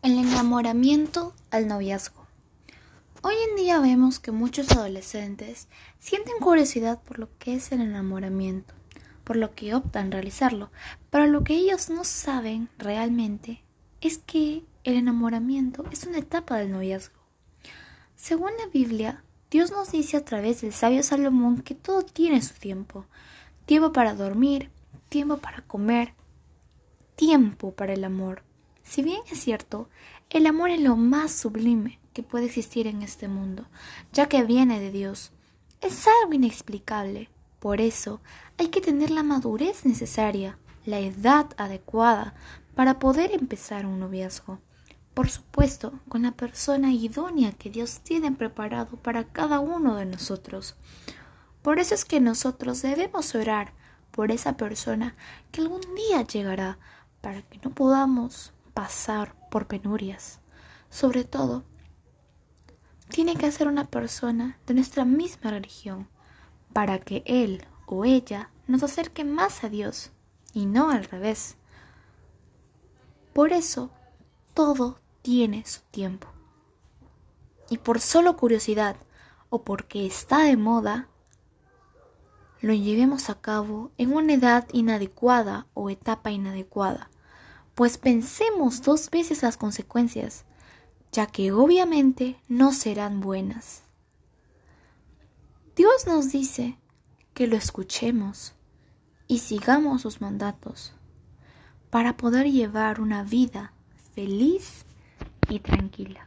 El enamoramiento al noviazgo. Hoy en día vemos que muchos adolescentes sienten curiosidad por lo que es el enamoramiento, por lo que optan realizarlo, pero lo que ellos no saben realmente es que el enamoramiento es una etapa del noviazgo. Según la Biblia, Dios nos dice a través del sabio Salomón que todo tiene su tiempo, tiempo para dormir, tiempo para comer, tiempo para el amor. Si bien es cierto, el amor es lo más sublime que puede existir en este mundo, ya que viene de Dios. Es algo inexplicable. Por eso hay que tener la madurez necesaria, la edad adecuada para poder empezar un noviazgo. Por supuesto, con la persona idónea que Dios tiene preparado para cada uno de nosotros. Por eso es que nosotros debemos orar por esa persona que algún día llegará para que no podamos pasar por penurias. Sobre todo, tiene que ser una persona de nuestra misma religión para que él o ella nos acerque más a Dios y no al revés. Por eso, todo tiene su tiempo. Y por solo curiosidad o porque está de moda, lo llevemos a cabo en una edad inadecuada o etapa inadecuada pues pensemos dos veces las consecuencias, ya que obviamente no serán buenas. Dios nos dice que lo escuchemos y sigamos sus mandatos para poder llevar una vida feliz y tranquila.